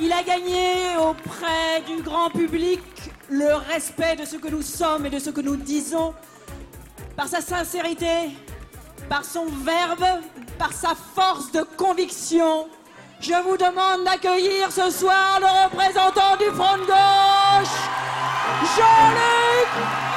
Il a gagné auprès du grand public le respect de ce que nous sommes et de ce que nous disons par sa sincérité, par son verbe, par sa force de conviction. Je vous demande d'accueillir ce soir le représentant du Front de gauche, Jean-Luc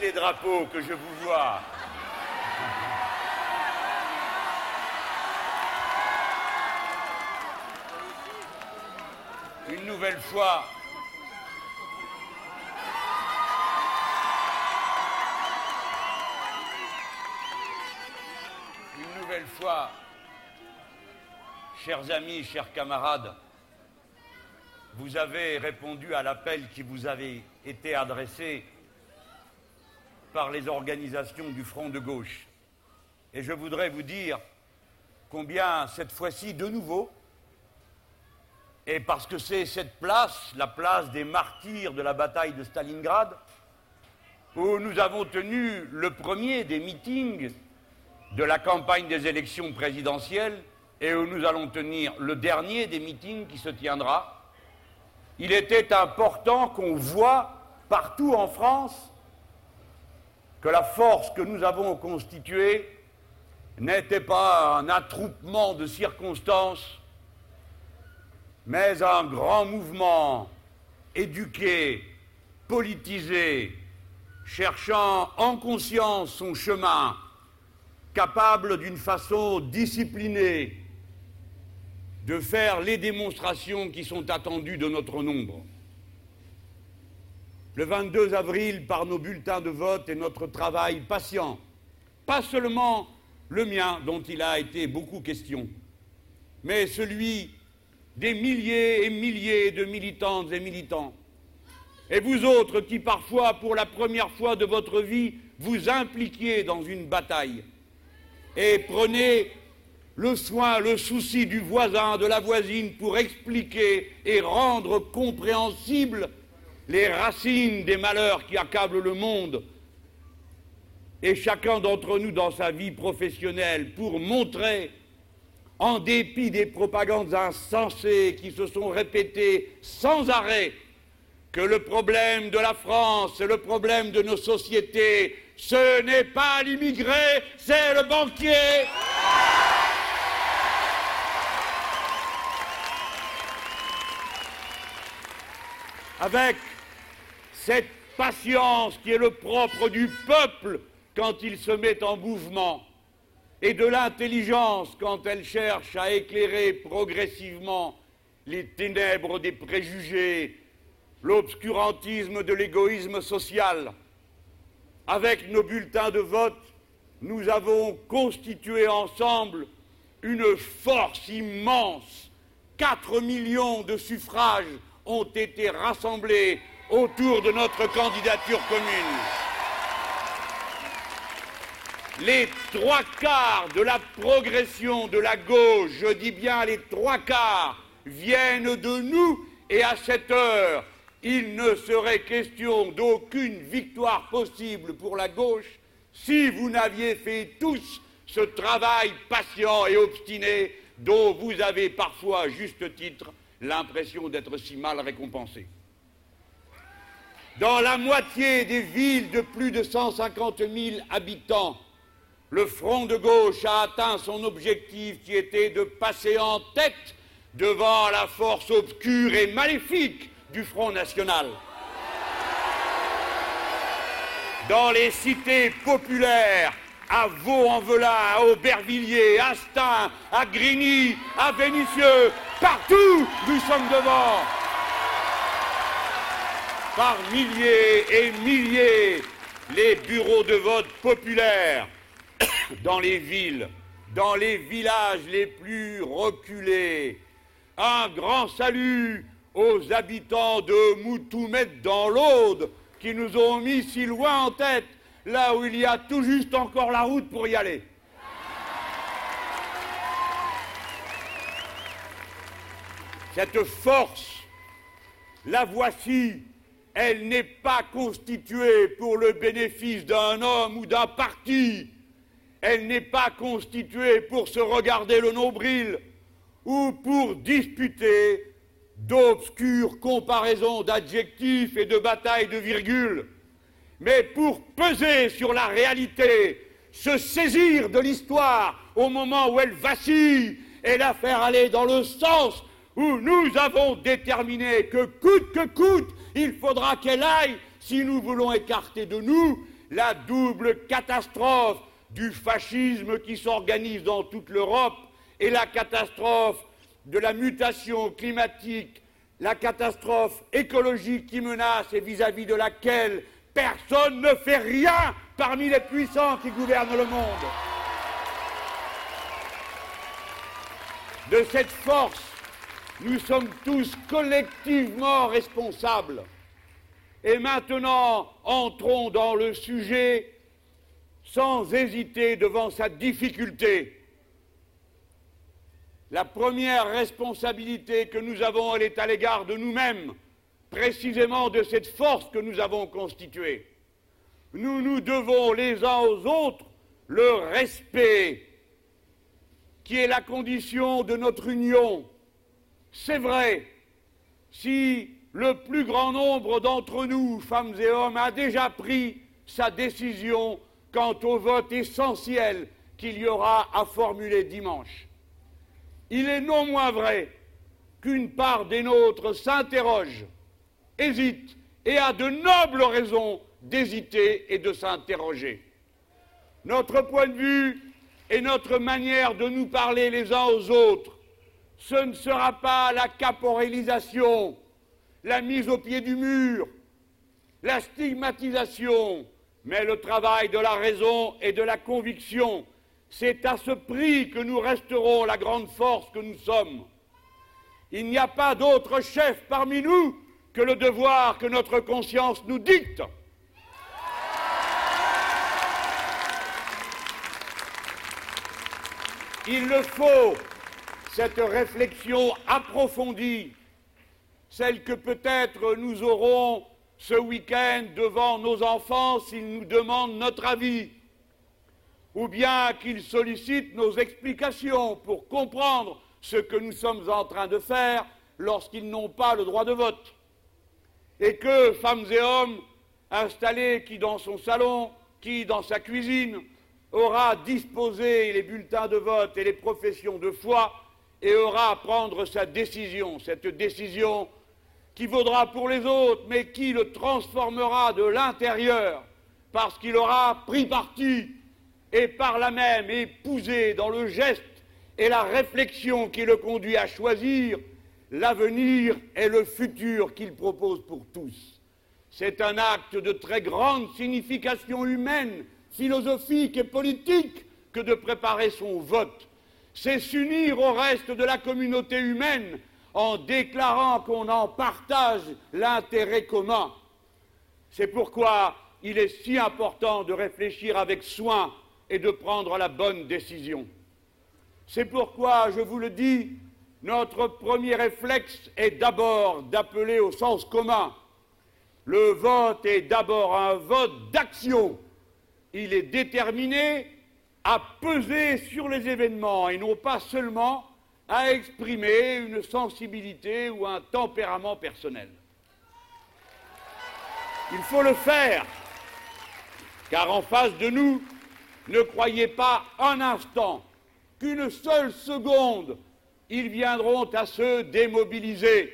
les drapeaux que je vous vois. Une nouvelle fois, une nouvelle fois, chers amis, chers camarades, vous avez répondu à l'appel qui vous avait été adressé par les organisations du Front de gauche. Et je voudrais vous dire combien cette fois-ci, de nouveau, et parce que c'est cette place, la place des martyrs de la bataille de Stalingrad, où nous avons tenu le premier des meetings de la campagne des élections présidentielles et où nous allons tenir le dernier des meetings qui se tiendra, il était important qu'on voit partout en France que la force que nous avons constituée n'était pas un attroupement de circonstances, mais un grand mouvement éduqué, politisé, cherchant en conscience son chemin, capable d'une façon disciplinée de faire les démonstrations qui sont attendues de notre nombre le 22 avril par nos bulletins de vote et notre travail patient, pas seulement le mien dont il a été beaucoup question, mais celui des milliers et milliers de militantes et militants. Et vous autres qui parfois, pour la première fois de votre vie, vous impliquiez dans une bataille et prenez le soin, le souci du voisin, de la voisine pour expliquer et rendre compréhensible les racines des malheurs qui accablent le monde, et chacun d'entre nous dans sa vie professionnelle, pour montrer, en dépit des propagandes insensées qui se sont répétées sans arrêt, que le problème de la France, le problème de nos sociétés, ce n'est pas l'immigré, c'est le banquier. Cette patience qui est le propre du peuple quand il se met en mouvement, et de l'intelligence quand elle cherche à éclairer progressivement les ténèbres des préjugés, l'obscurantisme de l'égoïsme social. Avec nos bulletins de vote, nous avons constitué ensemble une force immense. Quatre millions de suffrages ont été rassemblés autour de notre candidature commune. Les trois quarts de la progression de la gauche, je dis bien les trois quarts, viennent de nous et à cette heure, il ne serait question d'aucune victoire possible pour la gauche si vous n'aviez fait tous ce travail patient et obstiné dont vous avez parfois, à juste titre, l'impression d'être si mal récompensé. Dans la moitié des villes de plus de 150 000 habitants, le Front de gauche a atteint son objectif qui était de passer en tête devant la force obscure et maléfique du Front national. Dans les cités populaires, à Vaux-en-Velin, à Aubervilliers, à Stein, à Grigny, à Vénissieux, partout nous sommes devant. Par milliers et milliers, les bureaux de vote populaires dans les villes, dans les villages les plus reculés. Un grand salut aux habitants de Moutoumet dans l'Aude qui nous ont mis si loin en tête, là où il y a tout juste encore la route pour y aller. Cette force, la voici, elle n'est pas constituée pour le bénéfice d'un homme ou d'un parti, elle n'est pas constituée pour se regarder le nombril ou pour disputer d'obscures comparaisons d'adjectifs et de batailles de virgules, mais pour peser sur la réalité, se saisir de l'histoire au moment où elle vacille et la faire aller dans le sens nous avons déterminé que coûte que coûte, il faudra qu'elle aille si nous voulons écarter de nous la double catastrophe du fascisme qui s'organise dans toute l'Europe et la catastrophe de la mutation climatique, la catastrophe écologique qui menace et vis-à-vis de laquelle personne ne fait rien parmi les puissants qui gouvernent le monde. De cette force, nous sommes tous collectivement responsables. Et maintenant, entrons dans le sujet sans hésiter devant sa difficulté. La première responsabilité que nous avons, elle est à l'égard de nous-mêmes, précisément de cette force que nous avons constituée. Nous nous devons les uns aux autres le respect, qui est la condition de notre union. C'est vrai, si le plus grand nombre d'entre nous, femmes et hommes, a déjà pris sa décision quant au vote essentiel qu'il y aura à formuler dimanche il est non moins vrai qu'une part des nôtres s'interroge, hésite et a de nobles raisons d'hésiter et de s'interroger. Notre point de vue et notre manière de nous parler les uns aux autres, ce ne sera pas la caporalisation, la mise au pied du mur, la stigmatisation, mais le travail de la raison et de la conviction c'est à ce prix que nous resterons la grande force que nous sommes. Il n'y a pas d'autre chef parmi nous que le devoir que notre conscience nous dicte. Il le faut, cette réflexion approfondie, celle que peut-être nous aurons ce week-end devant nos enfants s'ils nous demandent notre avis ou bien qu'ils sollicitent nos explications pour comprendre ce que nous sommes en train de faire lorsqu'ils n'ont pas le droit de vote. Et que femmes et hommes installés qui dans son salon, qui dans sa cuisine, aura disposé les bulletins de vote et les professions de foi et aura à prendre sa décision, cette décision qui vaudra pour les autres, mais qui le transformera de l'intérieur, parce qu'il aura pris parti et par là même épousé dans le geste et la réflexion qui le conduit à choisir l'avenir et le futur qu'il propose pour tous. C'est un acte de très grande signification humaine, philosophique et politique que de préparer son vote. C'est s'unir au reste de la communauté humaine en déclarant qu'on en partage l'intérêt commun. C'est pourquoi il est si important de réfléchir avec soin et de prendre la bonne décision. C'est pourquoi, je vous le dis, notre premier réflexe est d'abord d'appeler au sens commun. Le vote est d'abord un vote d'action. Il est déterminé à peser sur les événements et non pas seulement à exprimer une sensibilité ou un tempérament personnel. Il faut le faire, car en face de nous, ne croyez pas un instant qu'une seule seconde, ils viendront à se démobiliser.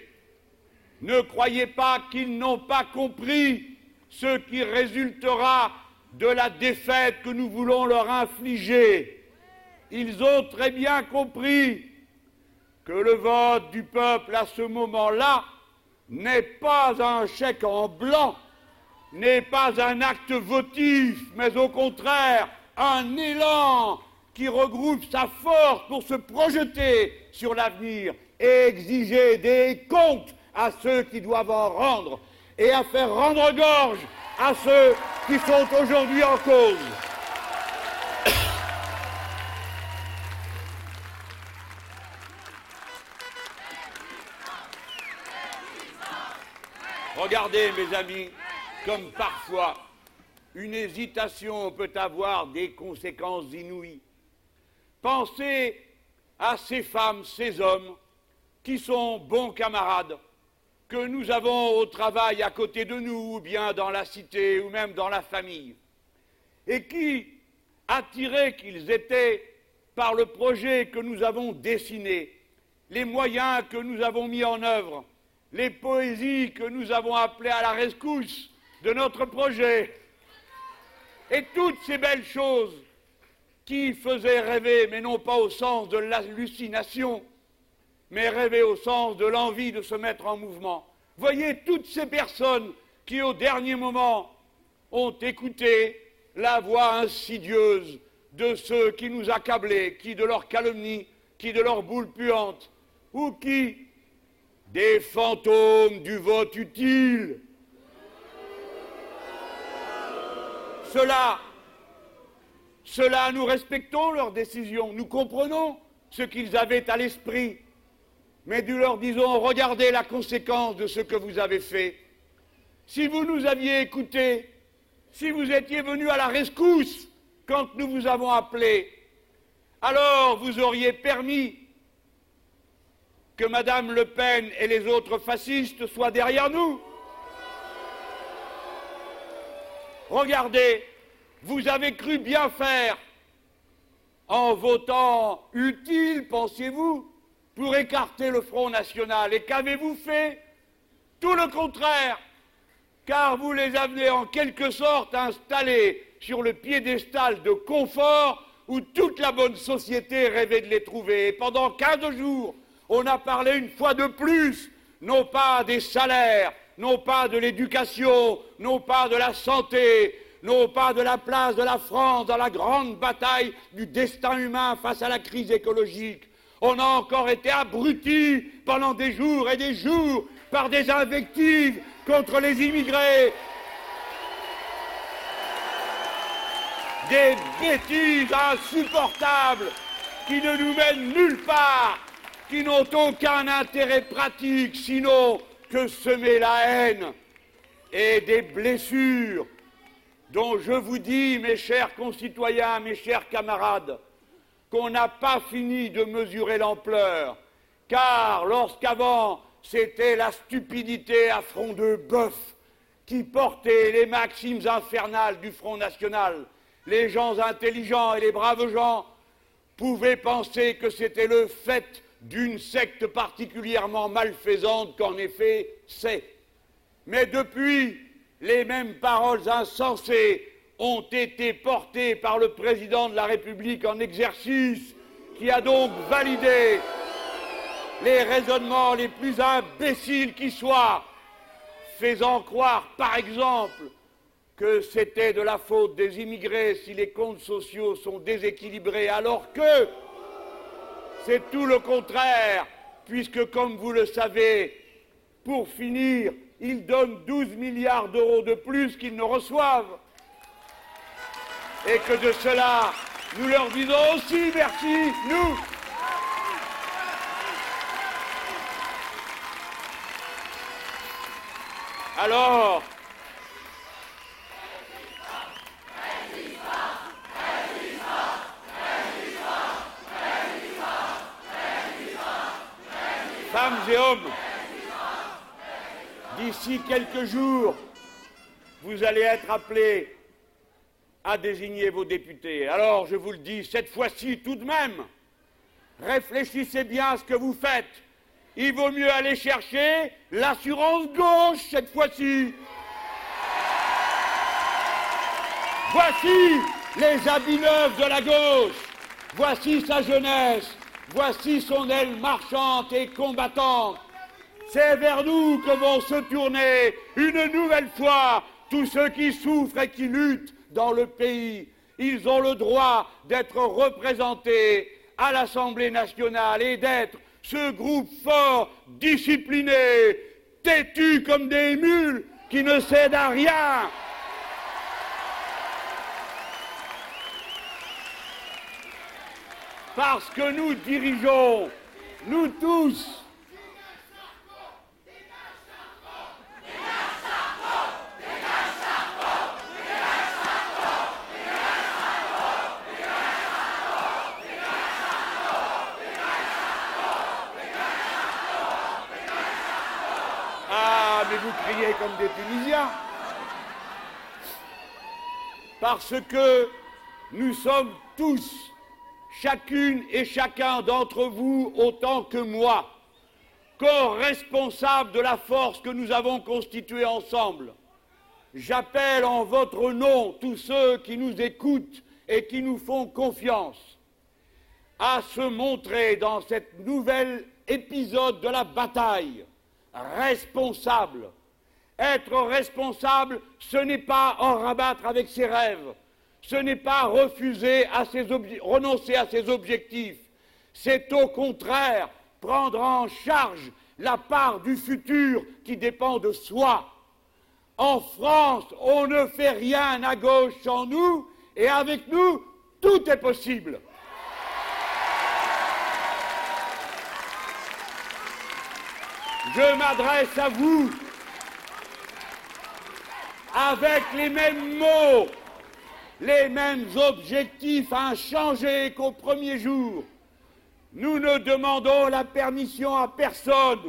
Ne croyez pas qu'ils n'ont pas compris ce qui résultera de la défaite que nous voulons leur infliger. Ils ont très bien compris que le vote du peuple à ce moment-là n'est pas un chèque en blanc, n'est pas un acte votif, mais au contraire un élan qui regroupe sa force pour se projeter sur l'avenir et exiger des comptes à ceux qui doivent en rendre et à faire rendre gorge à ceux qui sont aujourd'hui en cause. Regardez, mes amis, comme parfois une hésitation peut avoir des conséquences inouïes. Pensez à ces femmes, ces hommes qui sont bons camarades, que nous avons au travail à côté de nous, ou bien dans la cité, ou même dans la famille, et qui, attirés qu'ils étaient par le projet que nous avons dessiné, les moyens que nous avons mis en œuvre, les poésies que nous avons appelées à la rescousse de notre projet, et toutes ces belles choses qui faisaient rêver, mais non pas au sens de l'hallucination, mais rêver au sens de l'envie de se mettre en mouvement. Voyez toutes ces personnes qui, au dernier moment, ont écouté la voix insidieuse de ceux qui nous accablaient, qui de leur calomnie, qui de leur boule puante, ou qui, des fantômes du vote utile. Cela, cela, nous respectons leurs décisions, nous comprenons ce qu'ils avaient à l'esprit, mais nous leur disons, regardez la conséquence de ce que vous avez fait. Si vous nous aviez écoutés, si vous étiez venus à la rescousse quand nous vous avons appelés, alors vous auriez permis que Madame Le Pen et les autres fascistes soient derrière nous. Regardez, vous avez cru bien faire en votant utile, pensiez-vous, pour écarter le Front National. Et qu'avez-vous fait? Tout le contraire, car vous les avez en quelque sorte installés sur le piédestal de confort où toute la bonne société rêvait de les trouver. Et pendant quinze jours, on a parlé une fois de plus, non pas des salaires, non pas de l'éducation, non pas de la santé, non pas de la place de la France dans la grande bataille du destin humain face à la crise écologique. On a encore été abrutis pendant des jours et des jours par des invectives contre les immigrés. Des bêtises insupportables qui ne nous mènent nulle part qui n'ont aucun intérêt pratique sinon que semer la haine et des blessures dont je vous dis, mes chers concitoyens, mes chers camarades, qu'on n'a pas fini de mesurer l'ampleur, car lorsqu'avant c'était la stupidité à front de bœuf qui portait les maximes infernales du Front National, les gens intelligents et les braves gens pouvaient penser que c'était le fait d'une secte particulièrement malfaisante qu'en effet c'est. Mais depuis, les mêmes paroles insensées ont été portées par le président de la République en exercice, qui a donc validé les raisonnements les plus imbéciles qui soient, faisant croire, par exemple, que c'était de la faute des immigrés si les comptes sociaux sont déséquilibrés, alors que c'est tout le contraire, puisque, comme vous le savez, pour finir, ils donnent 12 milliards d'euros de plus qu'ils ne reçoivent. Et que de cela, nous leur disons aussi merci, nous. Alors, femmes et hommes, d'ici quelques jours, vous allez être appelés à désigner vos députés. Alors, je vous le dis, cette fois-ci, tout de même, réfléchissez bien à ce que vous faites. Il vaut mieux aller chercher l'assurance gauche cette fois-ci. Voici les habits neufs de la gauche. Voici sa jeunesse. Voici son aile marchante et combattante. C'est vers nous que vont se tourner une nouvelle fois tous ceux qui souffrent et qui luttent dans le pays. Ils ont le droit d'être représentés à l'Assemblée nationale et d'être ce groupe fort, discipliné, têtu comme des mules, qui ne cède à rien. Parce que nous dirigeons, nous tous, vous criez comme des Tunisiens. Parce que nous sommes tous, chacune et chacun d'entre vous, autant que moi, corps responsable de la force que nous avons constituée ensemble. J'appelle en votre nom tous ceux qui nous écoutent et qui nous font confiance à se montrer dans cet nouvel épisode de la bataille responsable. Être responsable, ce n'est pas en rabattre avec ses rêves, ce n'est pas refuser à ses renoncer à ses objectifs, c'est au contraire prendre en charge la part du futur qui dépend de soi. En France, on ne fait rien à gauche sans nous, et avec nous, tout est possible. Je m'adresse à vous avec les mêmes mots, les mêmes objectifs inchangés qu'au premier jour. Nous ne demandons la permission à personne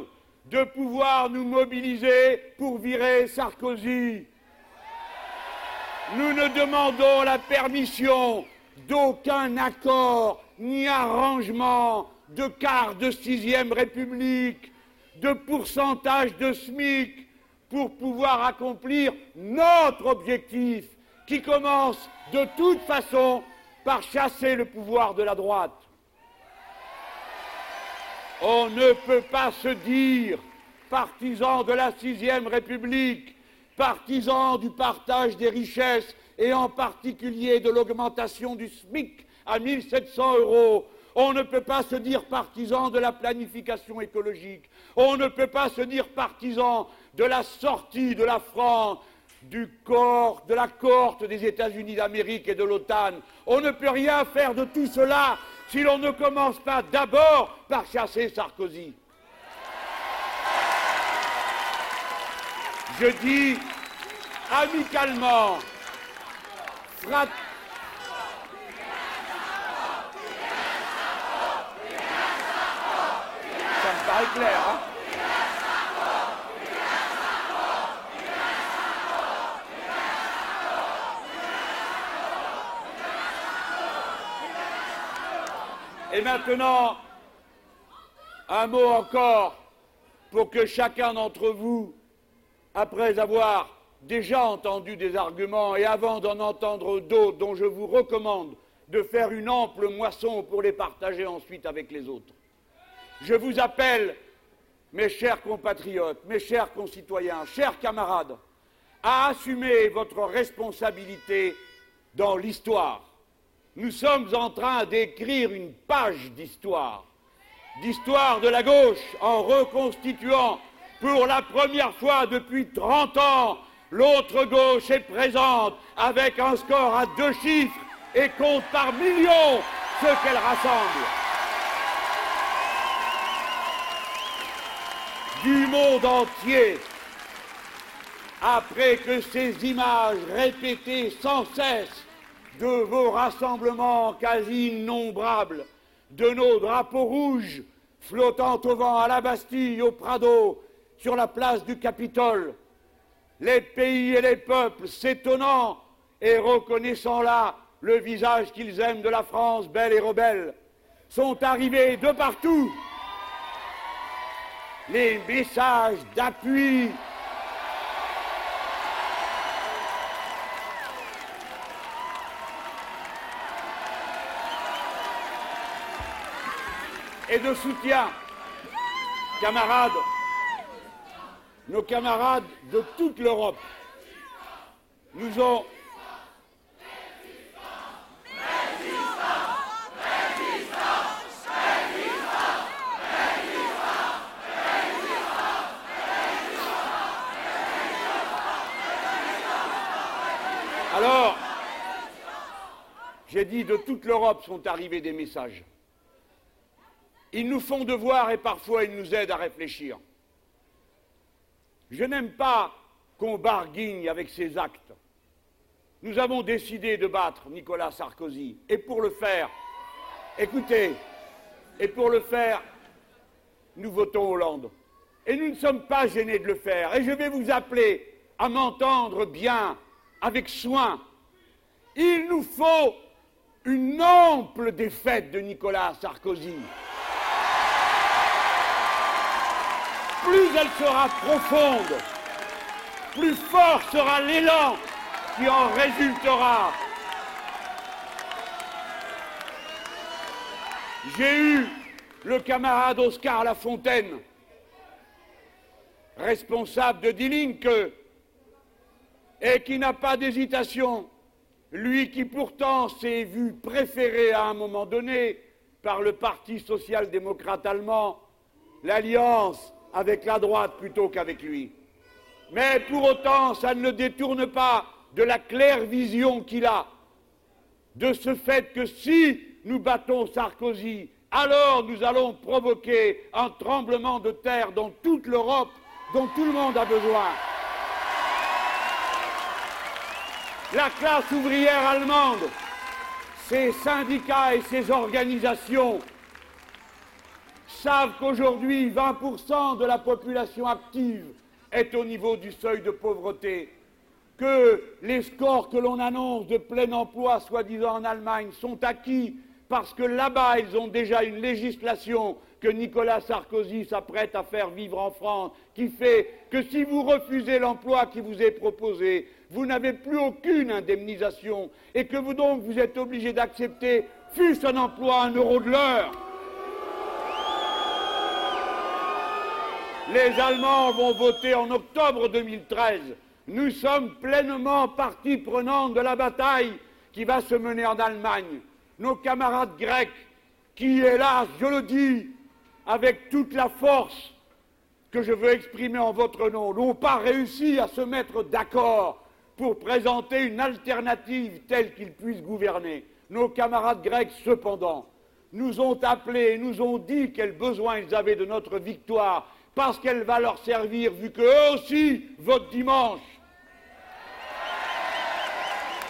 de pouvoir nous mobiliser pour virer Sarkozy. Nous ne demandons la permission d'aucun accord ni arrangement de quart de sixième république de pourcentage de SMIC pour pouvoir accomplir notre objectif qui commence de toute façon par chasser le pouvoir de la droite. On ne peut pas se dire partisan de la sixième République, partisan du partage des richesses et en particulier de l'augmentation du SMIC à 1700 euros on ne peut pas se dire partisan de la planification écologique. On ne peut pas se dire partisan de la sortie de la France de la cohorte des États-Unis d'Amérique et de l'OTAN. On ne peut rien faire de tout cela si l'on ne commence pas d'abord par chasser Sarkozy. Je dis amicalement, Hein. Et maintenant, un mot encore pour que chacun d'entre vous, après avoir déjà entendu des arguments et avant d'en entendre d'autres dont je vous recommande de faire une ample moisson pour les partager ensuite avec les autres, je vous appelle, mes chers compatriotes, mes chers concitoyens, chers camarades, à assumer votre responsabilité dans l'histoire. Nous sommes en train d'écrire une page d'histoire, d'histoire de la gauche, en reconstituant pour la première fois depuis 30 ans, l'autre gauche est présente avec un score à deux chiffres et compte par millions ce qu'elle rassemble. Du monde entier, après que ces images répétées sans cesse de vos rassemblements quasi innombrables, de nos drapeaux rouges flottant au vent à la Bastille, au Prado, sur la place du Capitole, les pays et les peuples s'étonnant et reconnaissant là le visage qu'ils aiment de la France belle et rebelle, sont arrivés de partout les messages d'appui. et de soutien. Camarades, nos camarades de toute l'Europe nous ont Alors, j'ai dit de toute l'Europe sont arrivés des messages. Ils nous font devoir et parfois ils nous aident à réfléchir. Je n'aime pas qu'on barguigne avec ses actes. Nous avons décidé de battre Nicolas Sarkozy. Et pour le faire, écoutez, et pour le faire, nous votons Hollande. Et nous ne sommes pas gênés de le faire. Et je vais vous appeler à m'entendre bien, avec soin. Il nous faut une ample défaite de Nicolas Sarkozy. plus elle sera profonde, plus fort sera l'élan qui en résultera. J'ai eu le camarade Oscar Lafontaine, responsable de Die et qui n'a pas d'hésitation, lui qui pourtant s'est vu préféré à un moment donné par le Parti social-démocrate allemand, l'alliance avec la droite plutôt qu'avec lui. Mais pour autant, ça ne le détourne pas de la claire vision qu'il a, de ce fait que si nous battons Sarkozy, alors nous allons provoquer un tremblement de terre dans toute l'Europe dont tout le monde a besoin. La classe ouvrière allemande, ses syndicats et ses organisations savent qu'aujourd'hui 20% de la population active est au niveau du seuil de pauvreté, que les scores que l'on annonce de plein emploi, soi-disant en Allemagne, sont acquis parce que là-bas, ils ont déjà une législation que Nicolas Sarkozy s'apprête à faire vivre en France, qui fait que si vous refusez l'emploi qui vous est proposé, vous n'avez plus aucune indemnisation et que vous donc vous êtes obligé d'accepter, fût-ce un emploi à un euro de l'heure. Les Allemands vont voter en octobre 2013. Nous sommes pleinement partie prenante de la bataille qui va se mener en Allemagne. Nos camarades grecs, qui, hélas, je le dis, avec toute la force que je veux exprimer en votre nom, n'ont pas réussi à se mettre d'accord pour présenter une alternative telle qu'ils puissent gouverner. Nos camarades grecs, cependant, nous ont appelés et nous ont dit quel besoin ils avaient de notre victoire parce qu'elle va leur servir, vu qu'eux aussi votent dimanche.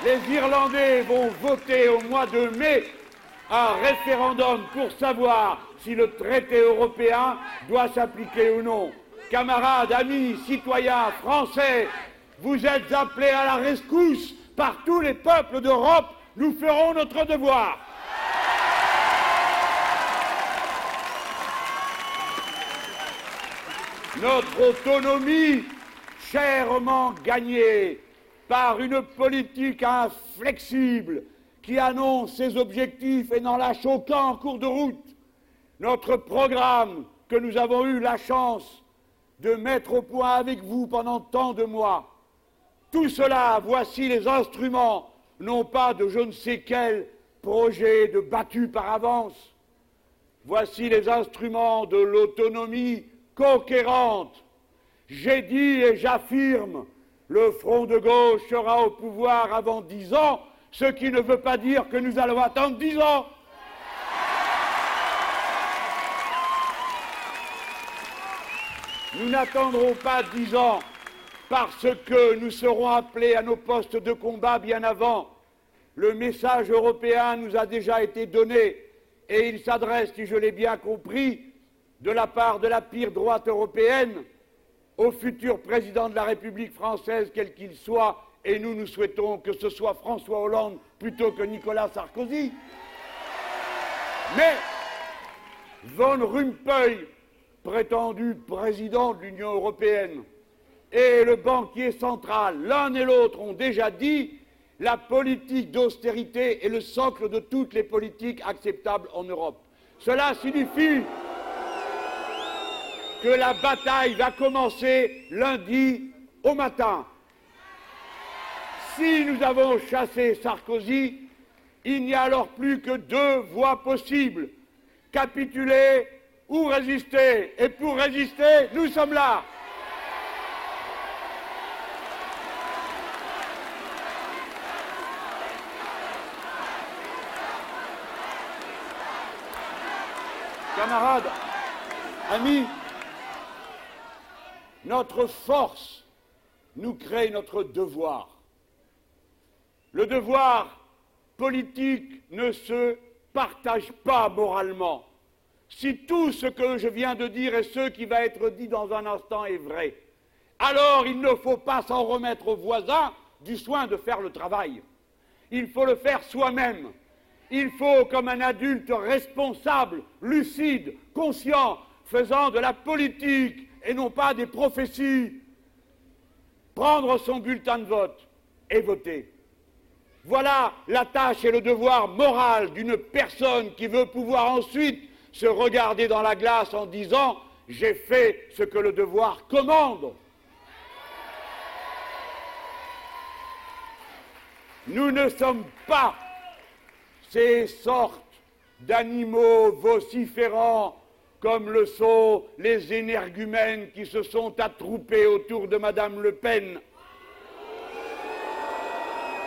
Les Irlandais vont voter au mois de mai un référendum pour savoir si le traité européen doit s'appliquer ou non. Camarades, amis, citoyens français, vous êtes appelés à la rescousse par tous les peuples d'Europe. Nous ferons notre devoir. notre autonomie chèrement gagnée par une politique inflexible qui annonce ses objectifs et n'en lâche aucun en cours de route, notre programme que nous avons eu la chance de mettre au point avec vous pendant tant de mois, tout cela, voici les instruments, non pas de je ne sais quel projet de battu par avance, voici les instruments de l'autonomie conquérante. J'ai dit et j'affirme, le front de gauche sera au pouvoir avant dix ans, ce qui ne veut pas dire que nous allons attendre dix ans. Nous n'attendrons pas dix ans parce que nous serons appelés à nos postes de combat bien avant. Le message européen nous a déjà été donné et il s'adresse, si je l'ai bien compris, de la part de la pire droite européenne au futur président de la République française, quel qu'il soit, et nous nous souhaitons que ce soit François Hollande plutôt que Nicolas Sarkozy. Mais Von Rompuy, prétendu président de l'Union européenne, et le banquier central, l'un et l'autre ont déjà dit la politique d'austérité est le socle de toutes les politiques acceptables en Europe. Cela signifie que la bataille va commencer lundi au matin. Si nous avons chassé Sarkozy, il n'y a alors plus que deux voies possibles, capituler ou résister. Et pour résister, nous sommes là. Camarades, amis, notre force nous crée notre devoir. Le devoir politique ne se partage pas moralement. Si tout ce que je viens de dire et ce qui va être dit dans un instant est vrai, alors il ne faut pas s'en remettre aux voisins du soin de faire le travail. Il faut le faire soi-même. Il faut, comme un adulte responsable, lucide, conscient, faisant de la politique et non pas des prophéties, prendre son bulletin de vote et voter. Voilà la tâche et le devoir moral d'une personne qui veut pouvoir ensuite se regarder dans la glace en disant J'ai fait ce que le devoir commande. Nous ne sommes pas ces sortes d'animaux vociférants comme le sont les énergumènes qui se sont attroupés autour de Madame Le Pen,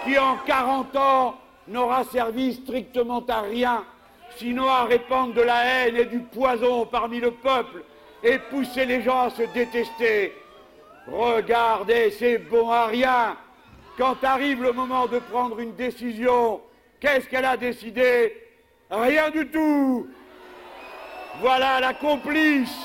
qui en 40 ans n'aura servi strictement à rien, sinon à répandre de la haine et du poison parmi le peuple et pousser les gens à se détester. Regardez, c'est bon à rien. Quand arrive le moment de prendre une décision, Qu'est-ce qu'elle a décidé? Rien du tout. Voilà la complice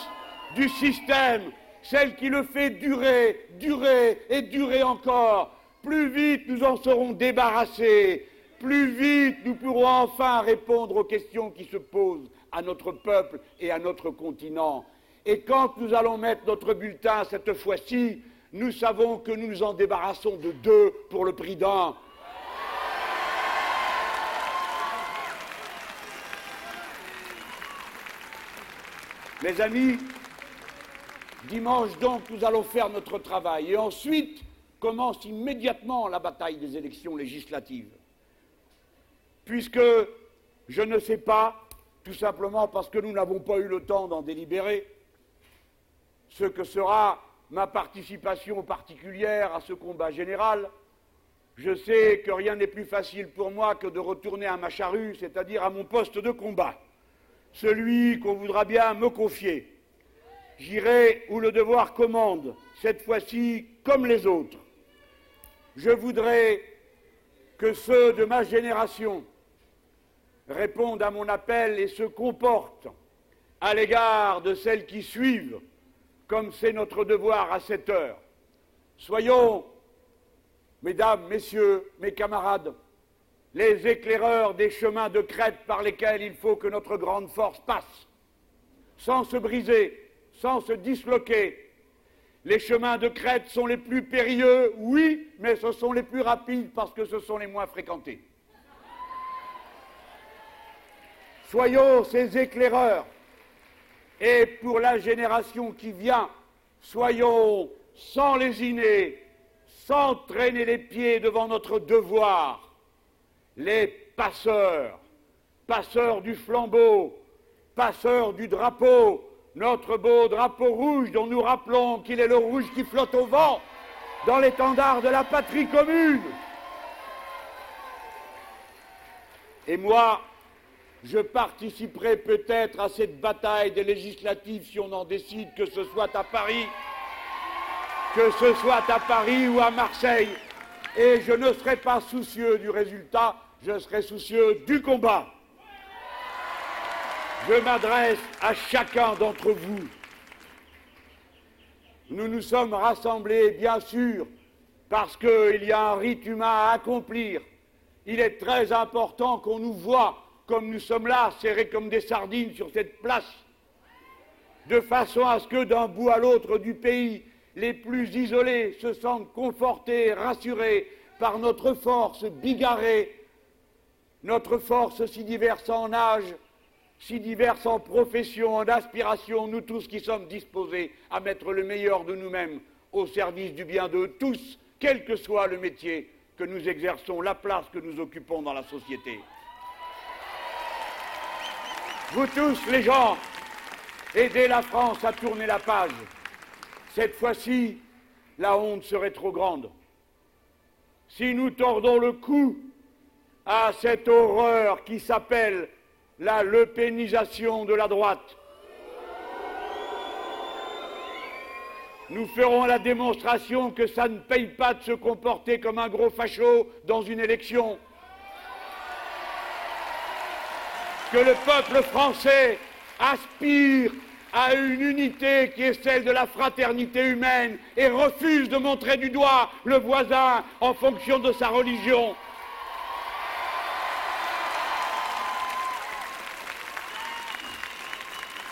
du système, celle qui le fait durer, durer et durer encore. Plus vite nous en serons débarrassés, plus vite nous pourrons enfin répondre aux questions qui se posent à notre peuple et à notre continent. Et quand nous allons mettre notre bulletin cette fois-ci, nous savons que nous nous en débarrassons de deux pour le prix d'un. Mes amis, dimanche donc, nous allons faire notre travail. Et ensuite commence immédiatement la bataille des élections législatives. Puisque je ne sais pas, tout simplement parce que nous n'avons pas eu le temps d'en délibérer, ce que sera ma participation particulière à ce combat général. Je sais que rien n'est plus facile pour moi que de retourner à ma charrue, c'est-à-dire à mon poste de combat celui qu'on voudra bien me confier. J'irai où le devoir commande, cette fois-ci comme les autres. Je voudrais que ceux de ma génération répondent à mon appel et se comportent à l'égard de celles qui suivent, comme c'est notre devoir à cette heure. Soyons, mesdames, messieurs, mes camarades, les éclaireurs des chemins de crête par lesquels il faut que notre grande force passe, sans se briser, sans se disloquer. Les chemins de crête sont les plus périlleux, oui, mais ce sont les plus rapides parce que ce sont les moins fréquentés. Soyons ces éclaireurs. Et pour la génération qui vient, soyons sans lésiner, sans traîner les pieds devant notre devoir, les passeurs, passeurs du flambeau, passeurs du drapeau, notre beau drapeau rouge dont nous rappelons qu'il est le rouge qui flotte au vent dans l'étendard de la patrie commune. Et moi, je participerai peut-être à cette bataille des législatives si on en décide que ce soit à Paris, que ce soit à Paris ou à Marseille. Et je ne serai pas soucieux du résultat, je serai soucieux du combat. Je m'adresse à chacun d'entre vous. Nous nous sommes rassemblés, bien sûr, parce qu'il y a un rite humain à accomplir. Il est très important qu'on nous voit comme nous sommes là, serrés comme des sardines sur cette place, de façon à ce que d'un bout à l'autre du pays, les plus isolés se sentent confortés, rassurés par notre force bigarrée notre force si diverse en âge, si diverses en profession, en aspiration, nous tous qui sommes disposés à mettre le meilleur de nous-mêmes au service du bien de tous, quel que soit le métier que nous exerçons, la place que nous occupons dans la société. Vous tous, les gens, aidez la France à tourner la page. Cette fois-ci, la honte serait trop grande. Si nous tordons le cou à cette horreur qui s'appelle la lepénisation de la droite, nous ferons la démonstration que ça ne paye pas de se comporter comme un gros facho dans une élection. Que le peuple français aspire à une unité qui est celle de la fraternité humaine et refuse de montrer du doigt le voisin en fonction de sa religion.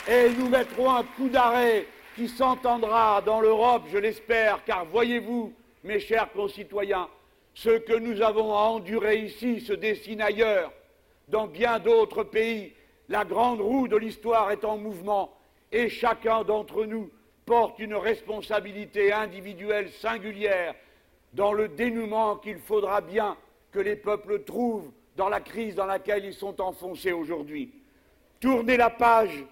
Et nous mettrons un coup d'arrêt qui s'entendra dans l'Europe, je l'espère, car voyez-vous, mes chers concitoyens, ce que nous avons à endurer ici se dessine ailleurs, dans bien d'autres pays. La grande roue de l'histoire est en mouvement et chacun d'entre nous porte une responsabilité individuelle singulière dans le dénouement qu'il faudra bien que les peuples trouvent dans la crise dans laquelle ils sont enfoncés aujourd'hui. Tournez la page,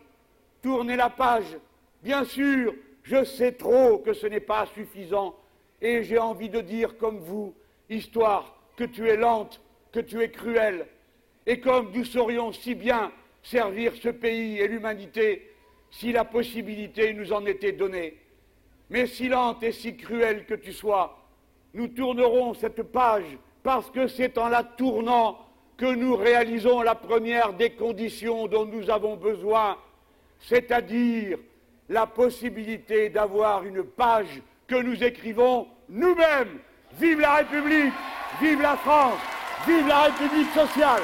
tournez la page. Bien sûr, je sais trop que ce n'est pas suffisant et j'ai envie de dire comme vous, histoire, que tu es lente, que tu es cruelle, et comme nous saurions si bien servir ce pays et l'humanité si la possibilité nous en était donnée. Mais si lente et si cruelle que tu sois, nous tournerons cette page parce que c'est en la tournant que nous réalisons la première des conditions dont nous avons besoin, c'est-à-dire la possibilité d'avoir une page que nous écrivons nous-mêmes. Vive la République, vive la France, vive la République sociale.